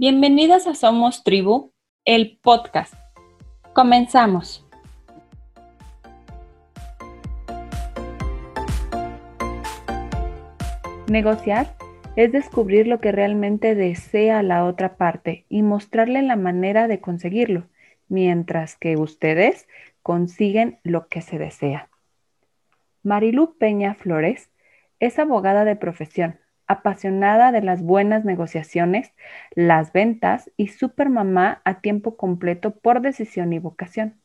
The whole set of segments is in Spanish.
Bienvenidas a Somos Tribu, el podcast. Comenzamos. Negociar es descubrir lo que realmente desea la otra parte y mostrarle la manera de conseguirlo, mientras que ustedes consiguen lo que se desea. Marilu Peña Flores es abogada de profesión, apasionada de las buenas negociaciones, las ventas y supermamá a tiempo completo por decisión y vocación.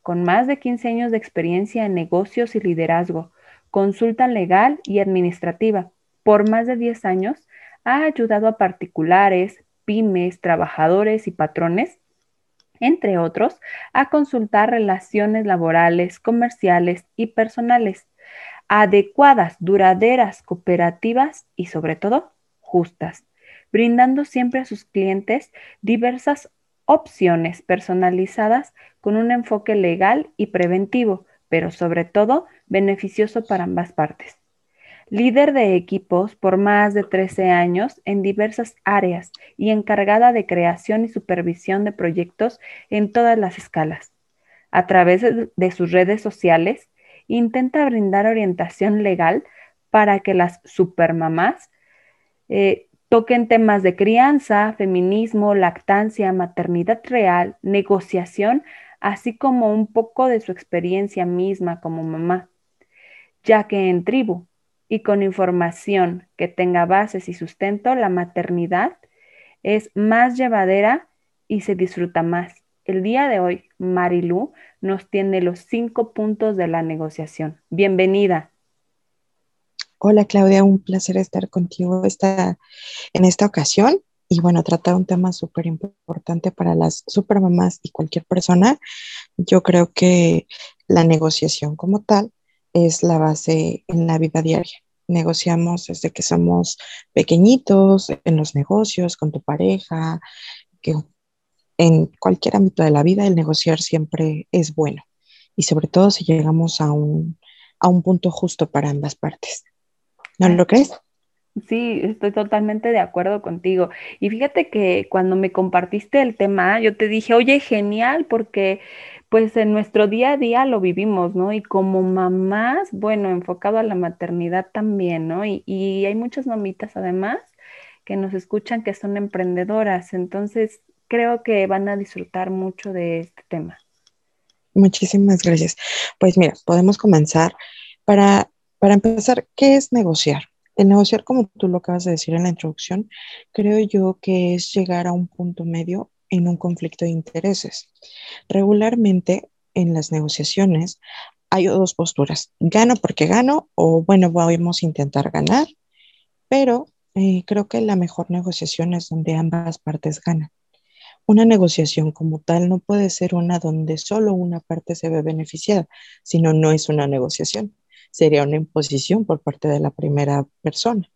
Con más de 15 años de experiencia en negocios y liderazgo, consulta legal y administrativa, por más de 10 años ha ayudado a particulares, pymes, trabajadores y patrones, entre otros, a consultar relaciones laborales, comerciales y personales adecuadas, duraderas, cooperativas y sobre todo justas, brindando siempre a sus clientes diversas opciones personalizadas con un enfoque legal y preventivo, pero sobre todo beneficioso para ambas partes. Líder de equipos por más de 13 años en diversas áreas y encargada de creación y supervisión de proyectos en todas las escalas. A través de sus redes sociales, intenta brindar orientación legal para que las supermamás eh, toquen temas de crianza, feminismo, lactancia, maternidad real, negociación, así como un poco de su experiencia misma como mamá, ya que en tribu y con información que tenga bases y sustento, la maternidad es más llevadera y se disfruta más. El día de hoy, Marilu nos tiene los cinco puntos de la negociación. Bienvenida. Hola Claudia, un placer estar contigo en esta ocasión y bueno, tratar un tema súper importante para las supermamás y cualquier persona. Yo creo que la negociación como tal es la base en la vida diaria. Negociamos desde que somos pequeñitos, en los negocios, con tu pareja, que en cualquier ámbito de la vida el negociar siempre es bueno y sobre todo si llegamos a un, a un punto justo para ambas partes. ¿No lo crees? Sí, estoy totalmente de acuerdo contigo. Y fíjate que cuando me compartiste el tema, yo te dije, oye, genial, porque pues en nuestro día a día lo vivimos, ¿no? Y como mamás, bueno, enfocado a la maternidad también, ¿no? Y, y hay muchas mamitas además que nos escuchan que son emprendedoras. Entonces, creo que van a disfrutar mucho de este tema. Muchísimas gracias. Pues mira, podemos comenzar. Para, para empezar, ¿qué es negociar? El negociar, como tú lo acabas de decir en la introducción, creo yo que es llegar a un punto medio en un conflicto de intereses. Regularmente en las negociaciones hay dos posturas, gano porque gano o bueno, vamos a intentar ganar, pero eh, creo que la mejor negociación es donde ambas partes ganan. Una negociación como tal no puede ser una donde solo una parte se ve beneficiada, sino no es una negociación. Sería una imposición por parte de la primera persona.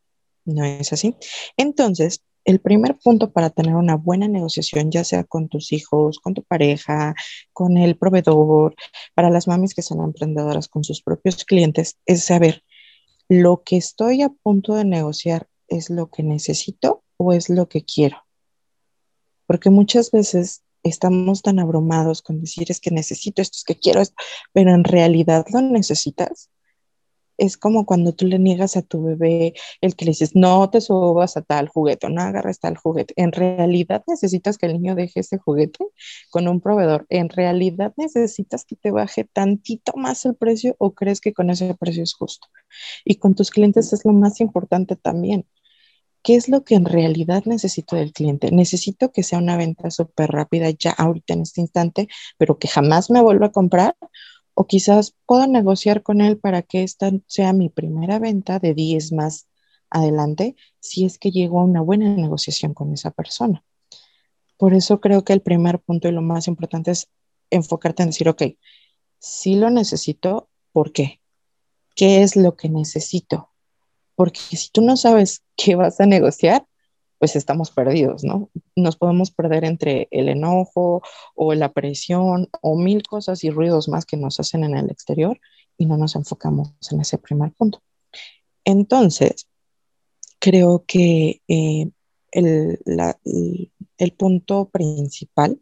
¿No es así? Entonces, el primer punto para tener una buena negociación, ya sea con tus hijos, con tu pareja, con el proveedor, para las mamis que son emprendedoras con sus propios clientes, es saber lo que estoy a punto de negociar es lo que necesito o es lo que quiero porque muchas veces estamos tan abrumados con decir es que necesito esto, es que quiero esto, pero en realidad lo necesitas. Es como cuando tú le niegas a tu bebé el que le dices, no te subas a tal juguete, no agarres tal juguete. En realidad necesitas que el niño deje ese juguete con un proveedor. En realidad necesitas que te baje tantito más el precio o crees que con ese precio es justo. Y con tus clientes es lo más importante también ¿Qué es lo que en realidad necesito del cliente? Necesito que sea una venta súper rápida ya ahorita en este instante, pero que jamás me vuelva a comprar. O quizás puedo negociar con él para que esta sea mi primera venta de 10 más adelante, si es que llego a una buena negociación con esa persona. Por eso creo que el primer punto y lo más importante es enfocarte en decir, ok, si lo necesito, ¿por qué? ¿Qué es lo que necesito? Porque si tú no sabes qué vas a negociar, pues estamos perdidos, ¿no? Nos podemos perder entre el enojo o la presión o mil cosas y ruidos más que nos hacen en el exterior y no nos enfocamos en ese primer punto. Entonces, creo que eh, el punto principal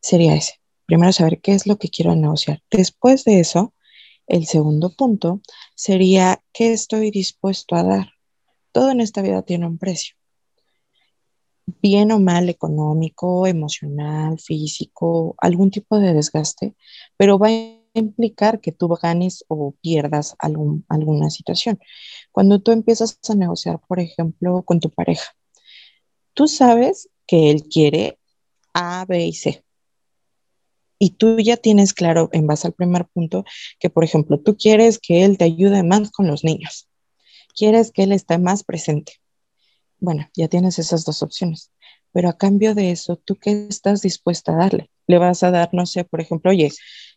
sería ese. Primero saber qué es lo que quiero negociar. Después de eso, el segundo punto sería qué estoy dispuesto a dar. Todo en esta vida tiene un precio. Bien o mal económico, emocional, físico, algún tipo de desgaste, pero va a implicar que tú ganes o pierdas alguna situación. Cuando tú empiezas a negociar, por ejemplo, con tu pareja, tú sabes que él quiere A, B y C. Y tú ya tienes claro, en base al primer punto, que, por ejemplo, tú quieres que él te ayude más con los niños. Quieres que él esté más presente. Bueno, ya tienes esas dos opciones. Pero a cambio de eso, ¿tú qué estás dispuesta a darle? Le vas a dar, no sé, por ejemplo, oye,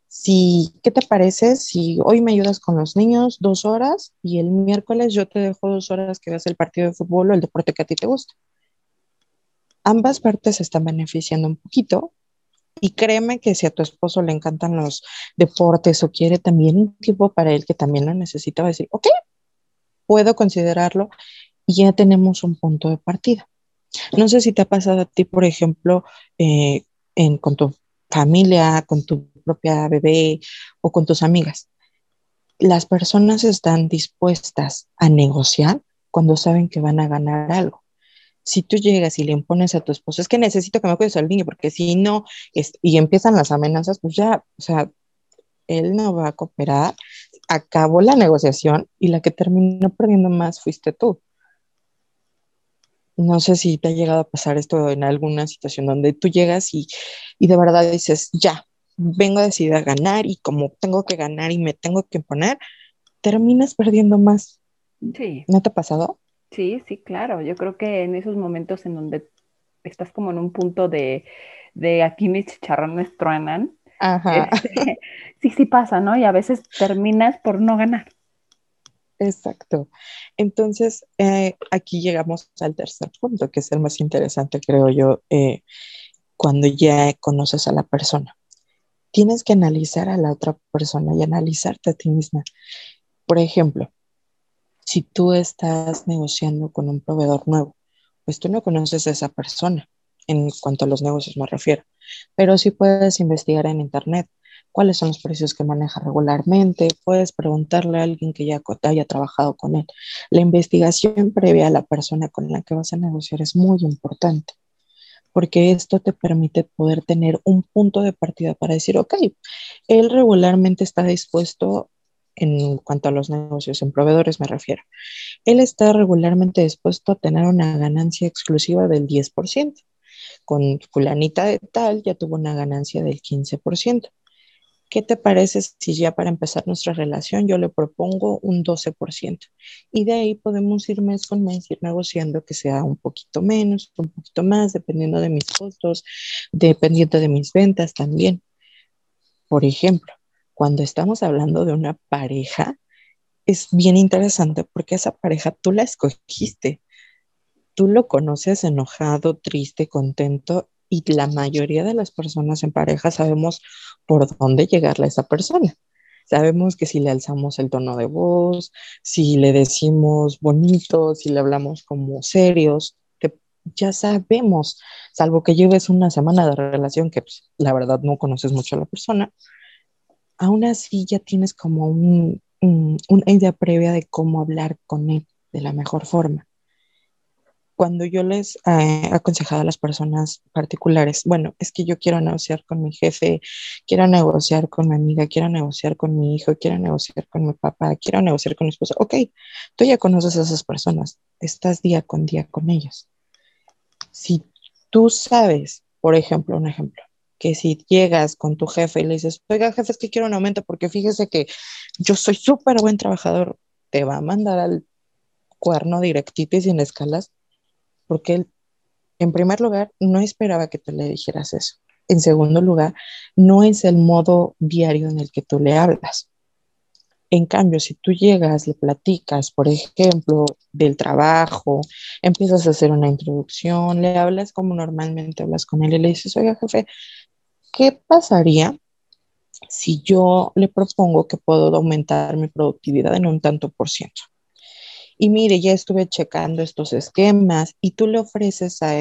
si, ¿qué te parece si hoy me ayudas con los niños dos horas y el miércoles yo te dejo dos horas que veas el partido de fútbol o el deporte que a ti te gusta? ambas partes están beneficiando un poquito. Y créeme que si a tu esposo le encantan los deportes o quiere también un tiempo para él que también lo necesita, va a decir, ok, puedo considerarlo y ya tenemos un punto de partida. No sé si te ha pasado a ti, por ejemplo, eh, en, con tu familia, con tu propia bebé o con tus amigas. Las personas están dispuestas a negociar cuando saben que van a ganar algo si tú llegas y le impones a tu esposo, es que necesito que me cuides al niño, porque si no, y empiezan las amenazas, pues ya, o sea, él no va a cooperar, acabó la negociación y la que terminó perdiendo más fuiste tú. No sé si te ha llegado a pasar esto en alguna situación donde tú llegas y, y de verdad dices, ya, vengo decidida a ganar y como tengo que ganar y me tengo que imponer, terminas perdiendo más. Sí. ¿No te ha pasado? Sí, sí, claro. Yo creo que en esos momentos en donde estás como en un punto de, de aquí mis chicharrones truenan, Ajá. este, sí, sí pasa, ¿no? Y a veces terminas por no ganar. Exacto. Entonces, eh, aquí llegamos al tercer punto, que es el más interesante, creo yo, eh, cuando ya conoces a la persona. Tienes que analizar a la otra persona y analizarte a ti misma. Por ejemplo, si tú estás negociando con un proveedor nuevo, pues tú no conoces a esa persona, en cuanto a los negocios me refiero, pero sí puedes investigar en Internet cuáles son los precios que maneja regularmente, puedes preguntarle a alguien que ya haya trabajado con él. La investigación previa a la persona con la que vas a negociar es muy importante, porque esto te permite poder tener un punto de partida para decir, ok, él regularmente está dispuesto en cuanto a los negocios, en proveedores me refiero, él está regularmente dispuesto a tener una ganancia exclusiva del 10%. Con fulanita de tal ya tuvo una ganancia del 15%. ¿Qué te parece si ya para empezar nuestra relación yo le propongo un 12%? Y de ahí podemos ir mes con mes, ir negociando que sea un poquito menos, un poquito más, dependiendo de mis costos, dependiendo de mis ventas también. Por ejemplo, cuando estamos hablando de una pareja, es bien interesante porque esa pareja tú la escogiste. Tú lo conoces enojado, triste, contento y la mayoría de las personas en pareja sabemos por dónde llegarle a esa persona. Sabemos que si le alzamos el tono de voz, si le decimos bonito, si le hablamos como serios, que ya sabemos, salvo que lleves una semana de relación que pues, la verdad no conoces mucho a la persona, aún así ya tienes como un, una idea previa de cómo hablar con él de la mejor forma. Cuando yo les he aconsejado a las personas particulares, bueno, es que yo quiero negociar con mi jefe, quiero negociar con mi amiga, quiero negociar con mi hijo, quiero negociar con mi papá, quiero negociar con mi esposa. Ok, tú ya conoces a esas personas, estás día con día con ellos. Si tú sabes, por ejemplo, un ejemplo, que si llegas con tu jefe y le dices, oiga, jefe, es que quiero un aumento porque fíjese que yo soy súper buen trabajador, te va a mandar al cuerno directito y sin escalas, porque él, en primer lugar, no esperaba que tú le dijeras eso. En segundo lugar, no es el modo diario en el que tú le hablas. En cambio, si tú llegas, le platicas, por ejemplo, del trabajo, empiezas a hacer una introducción, le hablas como normalmente hablas con él y le dices, oiga, jefe, ¿qué pasaría si yo le propongo que puedo aumentar mi productividad en un tanto por ciento? Y mire, ya estuve checando estos esquemas y tú le ofreces a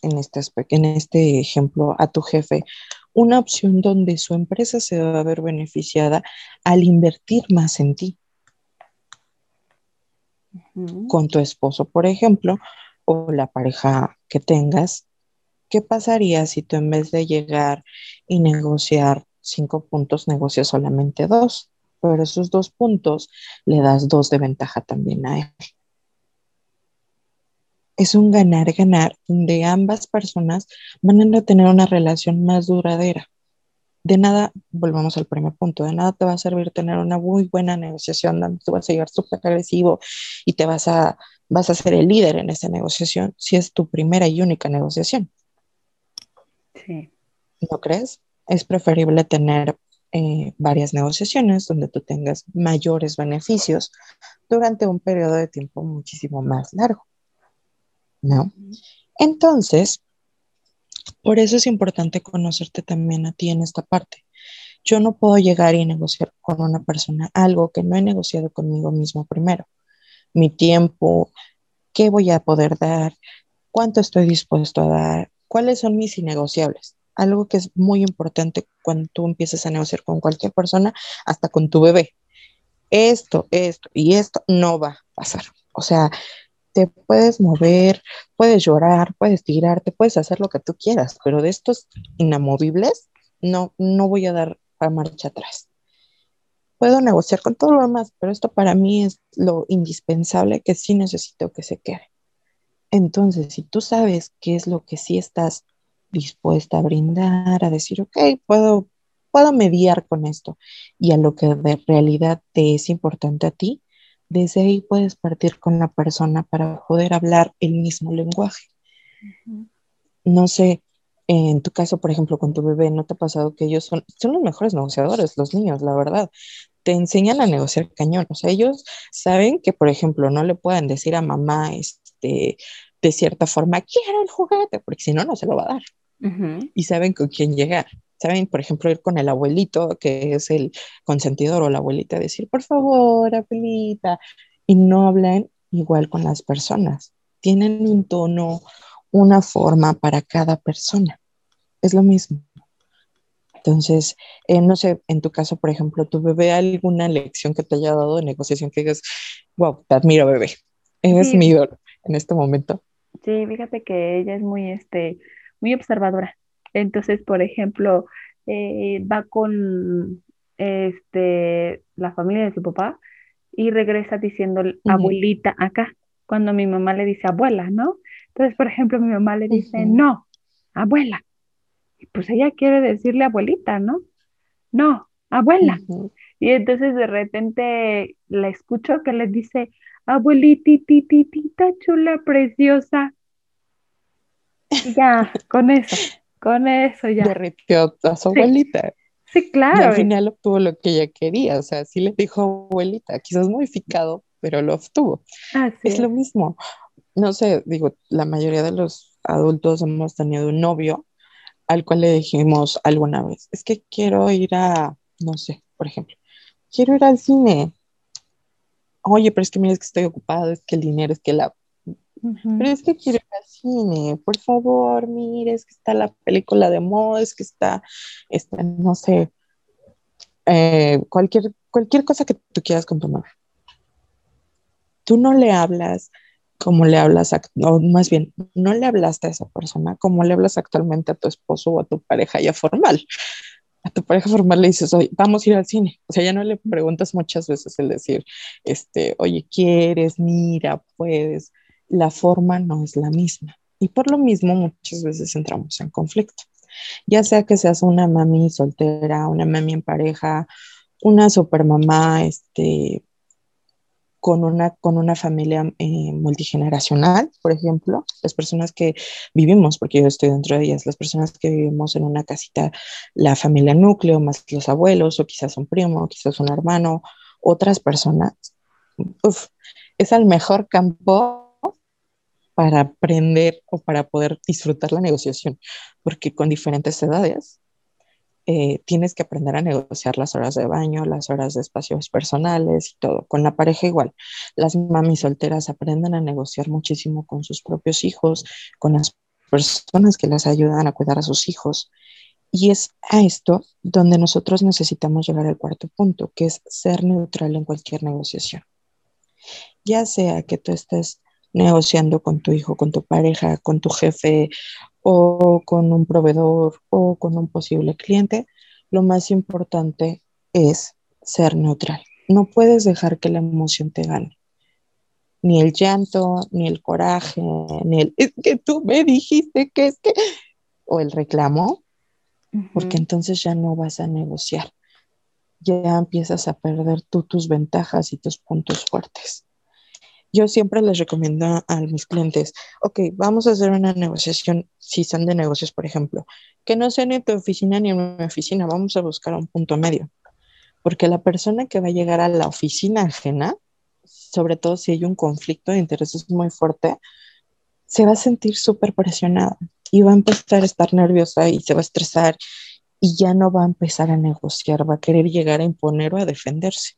en este en este ejemplo, a tu jefe una opción donde su empresa se va a ver beneficiada al invertir más en ti. Con tu esposo, por ejemplo, o la pareja que tengas, ¿qué pasaría si tú en vez de llegar y negociar cinco puntos, negocias solamente dos? Pero esos dos puntos le das dos de ventaja también a él es un ganar-ganar donde ambas personas van a tener una relación más duradera. De nada, volvamos al primer punto, de nada te va a servir tener una muy buena negociación donde tú vas a llegar súper agresivo y te vas a, vas a ser el líder en esa negociación si es tu primera y única negociación. Sí. ¿No crees? Es preferible tener eh, varias negociaciones donde tú tengas mayores beneficios durante un periodo de tiempo muchísimo más largo. ¿no? Entonces, por eso es importante conocerte también a ti en esta parte. Yo no puedo llegar y negociar con una persona algo que no he negociado conmigo mismo primero. Mi tiempo, qué voy a poder dar, cuánto estoy dispuesto a dar, cuáles son mis innegociables. Algo que es muy importante cuando tú empiezas a negociar con cualquier persona, hasta con tu bebé. Esto, esto y esto no va a pasar. O sea, te puedes mover, puedes llorar, puedes tirarte, puedes hacer lo que tú quieras, pero de estos inamovibles no, no voy a dar a marcha atrás. Puedo negociar con todo lo demás, pero esto para mí es lo indispensable que sí necesito que se quede. Entonces, si tú sabes qué es lo que sí estás dispuesta a brindar, a decir, ok, puedo, puedo mediar con esto, y a lo que de realidad te es importante a ti, desde ahí puedes partir con la persona para poder hablar el mismo lenguaje. No sé, en tu caso, por ejemplo, con tu bebé, ¿no te ha pasado que ellos son, son los mejores negociadores, los niños, la verdad? Te enseñan a negociar cañón. O sea, ellos saben que, por ejemplo, no le pueden decir a mamá, este, de cierta forma, quiero el juguete, porque si no, no se lo va a dar. Y saben con quién llegar. Saben, por ejemplo, ir con el abuelito, que es el consentidor o la abuelita, decir, por favor, abuelita, y no hablan igual con las personas. Tienen un tono, una forma para cada persona. Es lo mismo. Entonces, eh, no sé, en tu caso, por ejemplo, tu bebé, alguna lección que te haya dado de negociación que digas, wow, te admiro, bebé. Eres mi ídolo en este momento. Sí, fíjate que ella es muy, este, muy observadora. Entonces, por ejemplo, eh, va con este, la familia de su papá y regresa diciendo abuelita acá, cuando mi mamá le dice abuela, ¿no? Entonces, por ejemplo, mi mamá le dice, no, abuela. Y pues ella quiere decirle abuelita, ¿no? No, abuela. Y entonces de repente la escucho que le dice, abuelitititita chula, preciosa. ya, con eso. Con eso ya. Derritió a su abuelita. Sí, claro. Y al final obtuvo lo que ella quería. O sea, sí le dijo abuelita, quizás modificado, pero lo obtuvo. es, lo mismo. No sé, digo, la mayoría de los adultos hemos tenido un novio al cual le dijimos alguna vez, es que quiero ir a, no sé, por ejemplo, quiero ir al cine. Oye, pero es que mira, es que estoy ocupado, es que el dinero, es que la pero es que quiero ir al cine, por favor, mire, es que está la película de moda, es que está, está no sé, eh, cualquier, cualquier cosa que tú quieras con tu mamá. Tú no le hablas como le hablas, o más bien, no le hablaste a esa persona como le hablas actualmente a tu esposo o a tu pareja ya formal. A tu pareja formal le dices, oye, vamos a ir al cine. O sea, ya no le preguntas muchas veces el decir, este, oye, ¿quieres? Mira, puedes la forma no es la misma. Y por lo mismo muchas veces entramos en conflicto. Ya sea que seas una mami soltera, una mami en pareja, una supermamá, este, con una, con una familia eh, multigeneracional, por ejemplo, las personas que vivimos, porque yo estoy dentro de ellas, las personas que vivimos en una casita, la familia núcleo, más los abuelos, o quizás un primo, quizás un hermano, otras personas, es el mejor campo para aprender o para poder disfrutar la negociación, porque con diferentes edades eh, tienes que aprender a negociar las horas de baño, las horas de espacios personales y todo. Con la pareja igual. Las mamis solteras aprenden a negociar muchísimo con sus propios hijos, con las personas que las ayudan a cuidar a sus hijos. Y es a esto donde nosotros necesitamos llegar al cuarto punto, que es ser neutral en cualquier negociación. Ya sea que tú estés negociando con tu hijo, con tu pareja, con tu jefe o con un proveedor o con un posible cliente, lo más importante es ser neutral. No puedes dejar que la emoción te gane. Ni el llanto, ni el coraje, ni el es que tú me dijiste que es que, o el reclamo, porque entonces ya no vas a negociar. Ya empiezas a perder tú tus ventajas y tus puntos fuertes. Yo siempre les recomiendo a mis clientes, ok, vamos a hacer una negociación, si son de negocios, por ejemplo, que no sea ni tu oficina ni en mi oficina, vamos a buscar un punto medio, porque la persona que va a llegar a la oficina ajena, sobre todo si hay un conflicto de intereses muy fuerte, se va a sentir súper presionada y va a empezar a estar nerviosa y se va a estresar y ya no va a empezar a negociar, va a querer llegar a imponer o a defenderse.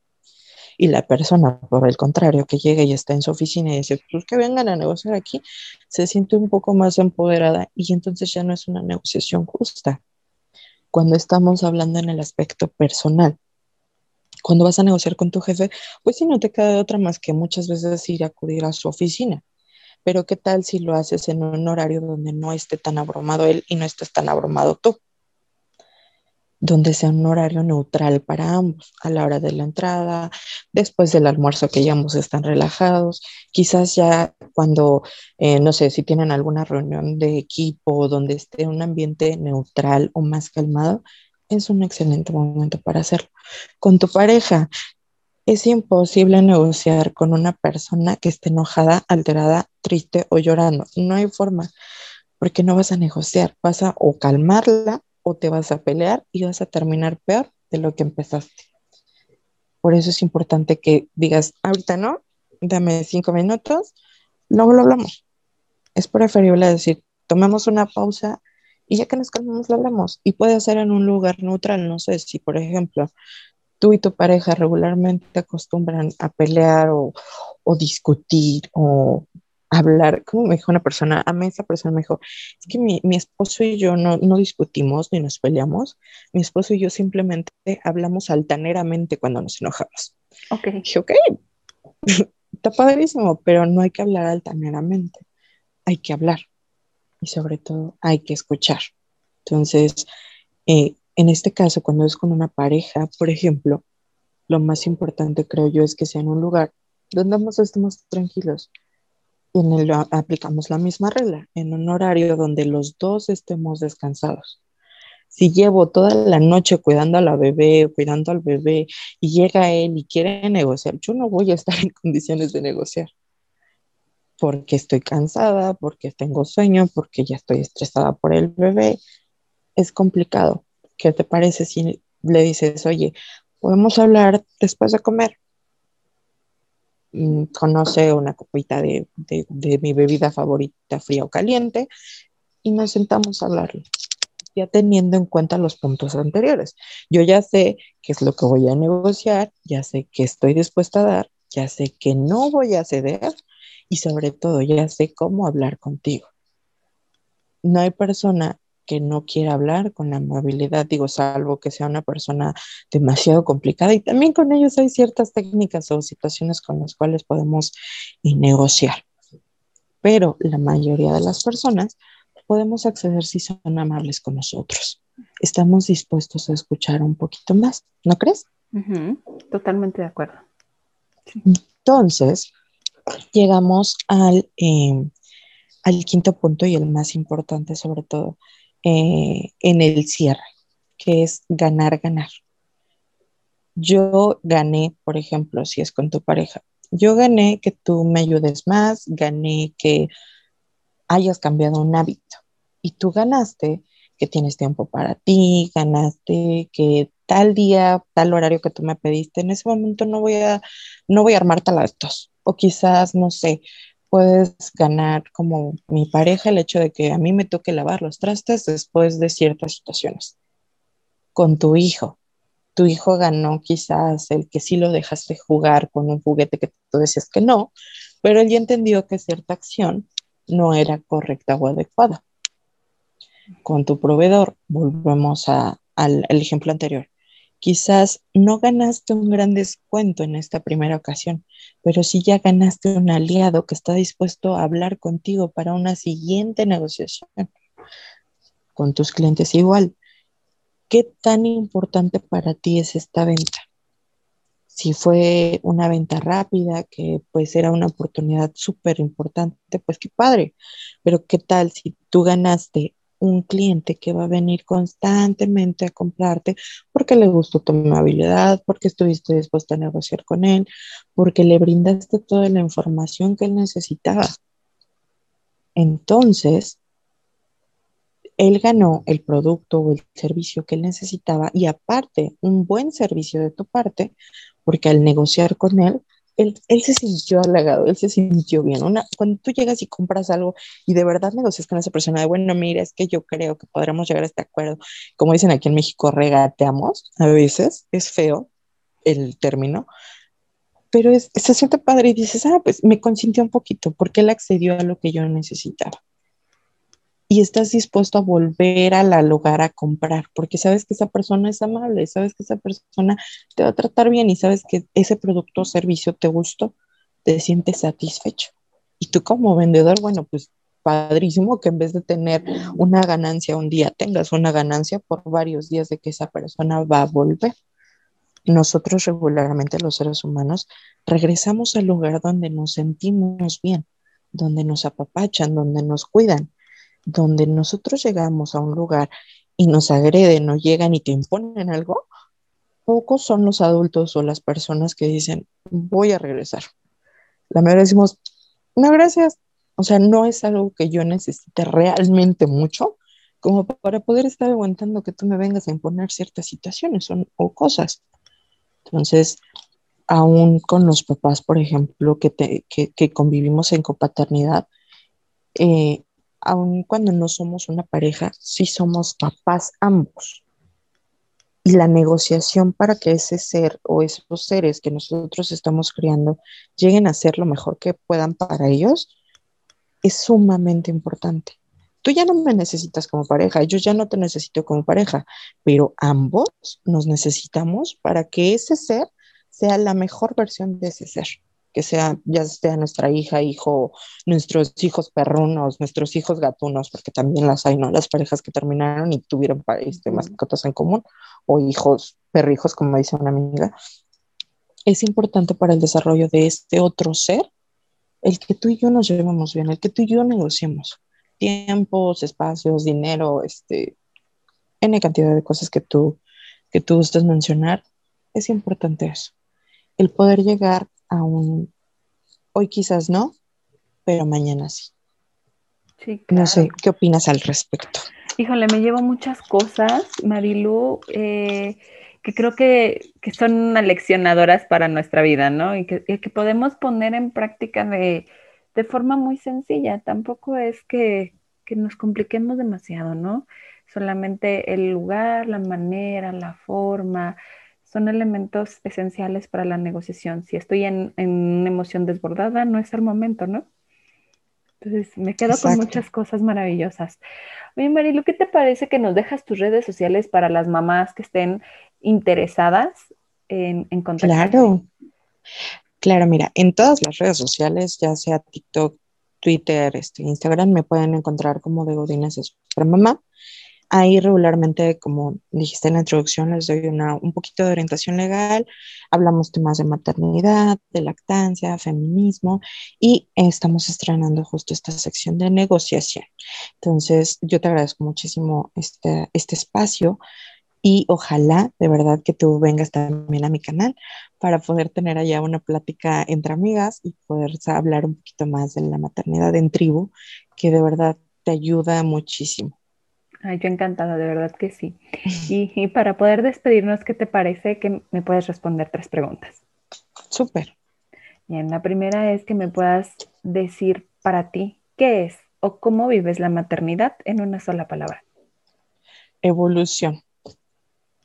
Y la persona, por el contrario, que llega y está en su oficina y dice, pues que vengan a negociar aquí, se siente un poco más empoderada y entonces ya no es una negociación justa. Cuando estamos hablando en el aspecto personal, cuando vas a negociar con tu jefe, pues si no te queda otra más que muchas veces ir a acudir a su oficina. Pero ¿qué tal si lo haces en un horario donde no esté tan abrumado él y no estés tan abrumado tú? Donde sea un horario neutral para ambos, a la hora de la entrada, después del almuerzo que ya ambos están relajados, quizás ya cuando, eh, no sé, si tienen alguna reunión de equipo donde esté un ambiente neutral o más calmado, es un excelente momento para hacerlo. Con tu pareja, es imposible negociar con una persona que esté enojada, alterada, triste o llorando. No hay forma, porque no vas a negociar, vas a o calmarla o te vas a pelear y vas a terminar peor de lo que empezaste. Por eso es importante que digas, ahorita no, dame cinco minutos, luego lo hablamos. Es preferible decir, tomemos una pausa y ya que nos calmamos lo hablamos. Y puede ser en un lugar neutral, no sé, si por ejemplo tú y tu pareja regularmente acostumbran a pelear o, o discutir o hablar, como me dijo una persona, a mí esa persona me dijo, es que mi, mi esposo y yo no, no, discutimos ni nos peleamos, mi esposo y yo simplemente hablamos altaneramente cuando nos enojamos. Ok. Dije, ok, está padrísimo, pero no hay que hablar altaneramente, hay que hablar y sobre todo hay que escuchar. Entonces, eh, en este caso, cuando es con una pareja, por ejemplo, lo más importante creo yo es que sea en un lugar donde ambos estemos tranquilos, en el aplicamos la misma regla, en un horario donde los dos estemos descansados. Si llevo toda la noche cuidando a la bebé, cuidando al bebé, y llega él y quiere negociar, yo no voy a estar en condiciones de negociar. Porque estoy cansada, porque tengo sueño, porque ya estoy estresada por el bebé. Es complicado. ¿Qué te parece si le dices, oye, podemos hablar después de comer? Conoce una copita de, mi bebida favorita, fría o caliente, y nos sentamos a hablarlo, ya teniendo en cuenta los puntos anteriores. Yo ya sé qué es lo que voy a negociar, ya sé qué estoy dispuesta a dar, ya sé que no voy a ceder y sobre todo ya sé cómo hablar contigo. No hay persona que no quiera hablar con amabilidad, digo, salvo que sea una persona demasiado complicada. Y también con ellos hay ciertas técnicas o situaciones con las cuales podemos eh, negociar. Pero la mayoría de las personas podemos acceder si son amables con nosotros. Estamos dispuestos a escuchar un poquito más, ¿no crees? Totalmente de acuerdo. Entonces, llegamos al, eh, al quinto punto y el más importante sobre todo, eh, en el cierre, que es ganar, ganar. Yo gané, por ejemplo, si es con tu pareja, yo gané que tú me ayudes más, gané que hayas cambiado un hábito y tú ganaste que tienes tiempo para ti, ganaste que tal día, tal horario que tú me pediste, en ese momento no voy a, no voy a armarte a estos. O quizás, no sé, puedes ganar como mi pareja el hecho de que a mí me toque lavar los trastes después de ciertas situaciones. Con tu hijo, tu hijo ganó quizás el que sí lo dejaste jugar con un juguete que tú decías que no, pero él ya entendió que cierta acción no era correcta o adecuada. Con tu proveedor, volvemos al ejemplo anterior. Quizás no ganaste un gran descuento en esta primera ocasión, pero sí ya ganaste un aliado que está dispuesto a hablar contigo para una siguiente negociación. Con tus clientes igual. ¿Qué tan importante para ti es esta venta? Si fue una venta rápida, que pues era una oportunidad súper importante, pues qué padre. Pero ¿qué tal si tú ganaste un cliente que va a venir constantemente a comprarte porque le gustó tu amabilidad, porque estuviste dispuesto a negociar con él, porque le brindaste toda la información que él necesitaba. Entonces, él ganó el producto o el servicio que él necesitaba y aparte un buen servicio de tu parte, porque al negociar con él, él, se sintió halagado, él se sintió bien. Una, cuando tú llegas y compras algo y de verdad negocias con esa persona de, bueno, mira, es que yo creo que podremos llegar a este acuerdo, como dicen aquí en México, regateamos, a veces es feo el término, pero es, se siente padre y dices, ah, pues me consintió un poquito porque él accedió a lo que yo necesitaba y estás dispuesto a volver al lugar a comprar, porque sabes que esa persona es amable, sabes que esa persona te va a tratar bien y sabes que ese producto o servicio te gustó, te sientes satisfecho. Y tú como vendedor, bueno, pues padrísimo que en vez de tener una ganancia un día, tengas una ganancia por varios días de que esa persona va a volver. Nosotros regularmente los seres humanos regresamos al lugar donde nos sentimos bien, donde nos apapachan, donde nos cuidan donde nosotros llegamos a un lugar y nos agreden o llegan y te imponen algo, pocos son los adultos o las personas que dicen, voy a regresar. La mayoría decimos, no, gracias. O sea, no es algo que yo necesite realmente mucho como para poder estar aguantando que tú me vengas a imponer ciertas situaciones o, cosas. Entonces, aún con los papás, por ejemplo, que, que, convivimos en copaternidad, eh, aun cuando no somos una pareja, sí somos papás ambos. Y la negociación para que ese ser o esos seres que nosotros estamos criando lleguen a ser lo mejor que puedan para ellos es sumamente importante. Tú ya no me necesitas como pareja, yo ya no te necesito como pareja, pero ambos nos necesitamos para que ese ser sea la mejor versión de ese ser que sea, ya sea nuestra hija, hijo, nuestros hijos perrunos, nuestros hijos gatunos, porque también las hay, ¿no? Las parejas que terminaron y tuvieron este, mascotas en común, o hijos, perrijos, como dice una amiga. Es importante para el desarrollo de este otro ser el que tú y yo nos llevemos bien, el que tú y yo negociemos tiempos, espacios, dinero, este, N cantidad de cosas que tú, que tú gustes mencionar. Es importante eso. El poder llegar aún, hoy quizás no, pero mañana sí. Sí, No sé, ¿qué opinas al respecto? Híjole, me llevo muchas cosas, Marilu, eh, que creo que, son aleccionadoras para nuestra vida, ¿no? Y que, podemos poner en práctica de, de, forma muy sencilla. Tampoco es que, que nos compliquemos demasiado, ¿no? Solamente el lugar, la manera, la forma, son elementos esenciales para la negociación. Si estoy en, una emoción desbordada, no es el momento, ¿no? Entonces, me quedo con muchas cosas maravillosas. Oye, Marilu, ¿qué te parece que nos dejas tus redes sociales para las mamás que estén interesadas en, en Claro. Claro, mira, en todas las redes sociales, ya sea TikTok, Twitter, este, Instagram, me pueden encontrar como de Godines para mamá. Ahí regularmente, como dijiste en la introducción, les doy una, un poquito de orientación legal, hablamos temas de maternidad, de lactancia, feminismo y estamos estrenando justo esta sección de negociación. Entonces, yo te agradezco muchísimo este, este espacio y ojalá de verdad que tú vengas también a mi canal para poder tener allá una plática entre amigas y poder hablar un poquito más de la maternidad en tribu, que de verdad te ayuda muchísimo. Ay, yo encantada, de verdad que sí. Y, para poder despedirnos, ¿qué te parece que me puedes responder tres preguntas? Súper. Bien, la primera es que me puedas decir para ti qué es o cómo vives la maternidad en una sola palabra. Evolución.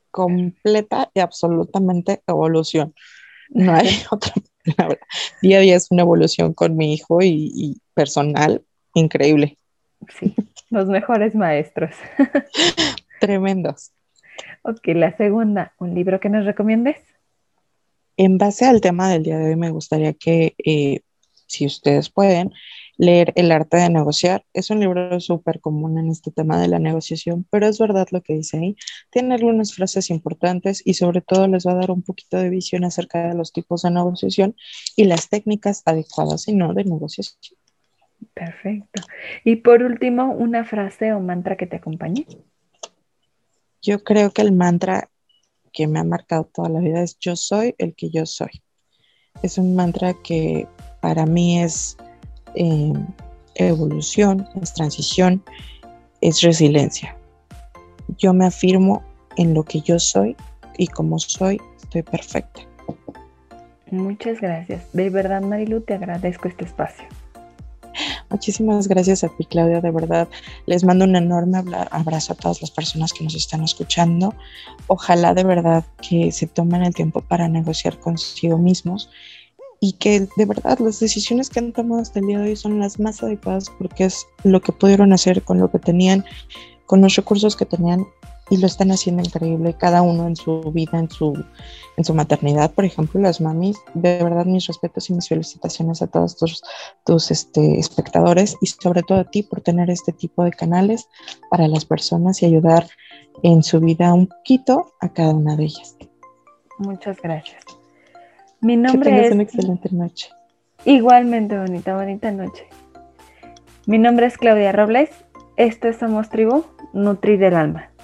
Completa y absolutamente evolución. No hay otra palabra. Día a día es una evolución con mi hijo y personal increíble. Sí, los mejores maestros. Tremendos. Ok, la segunda, ¿un libro que nos recomiendes? En base al tema del día de hoy, me gustaría que, eh, si ustedes pueden, leer El arte de negociar. Es un libro súper común en este tema de la negociación, pero es verdad lo que dice ahí. Tiene algunas frases importantes y sobre todo les va a dar un poquito de visión acerca de los tipos de negociación y las técnicas adecuadas y no de negociación. Perfecto. Y por último, una frase o mantra que te acompañe. Yo creo que el mantra que me ha marcado toda la vida es yo soy el que yo soy. Es un mantra que para mí es eh, evolución, es transición, es resiliencia. Yo me afirmo en lo que yo soy y como soy, estoy perfecta. Muchas gracias. De verdad, Marilu, te agradezco este espacio. Muchísimas gracias a ti, Claudia. De verdad, les mando un enorme abrazo a todas las personas que nos están escuchando. Ojalá de verdad que se tomen el tiempo para negociar consigo mismos y que de verdad las decisiones que han tomado hasta el día de hoy son las más adecuadas porque es lo que pudieron hacer con lo que tenían, con los recursos que tenían y lo están haciendo increíble cada uno en su vida, en su, en su maternidad, por ejemplo, las mamis, de verdad mis respetos y mis felicitaciones a todos tus, tus este, espectadores y sobre todo a ti por tener este tipo de canales para las personas y ayudar en su vida un poquito a cada una de ellas. Muchas gracias. Mi nombre es... una excelente noche. Igualmente bonita, bonita noche. Mi nombre es Claudia Robles. Esto es Somos Tribu, Nutri del Alma.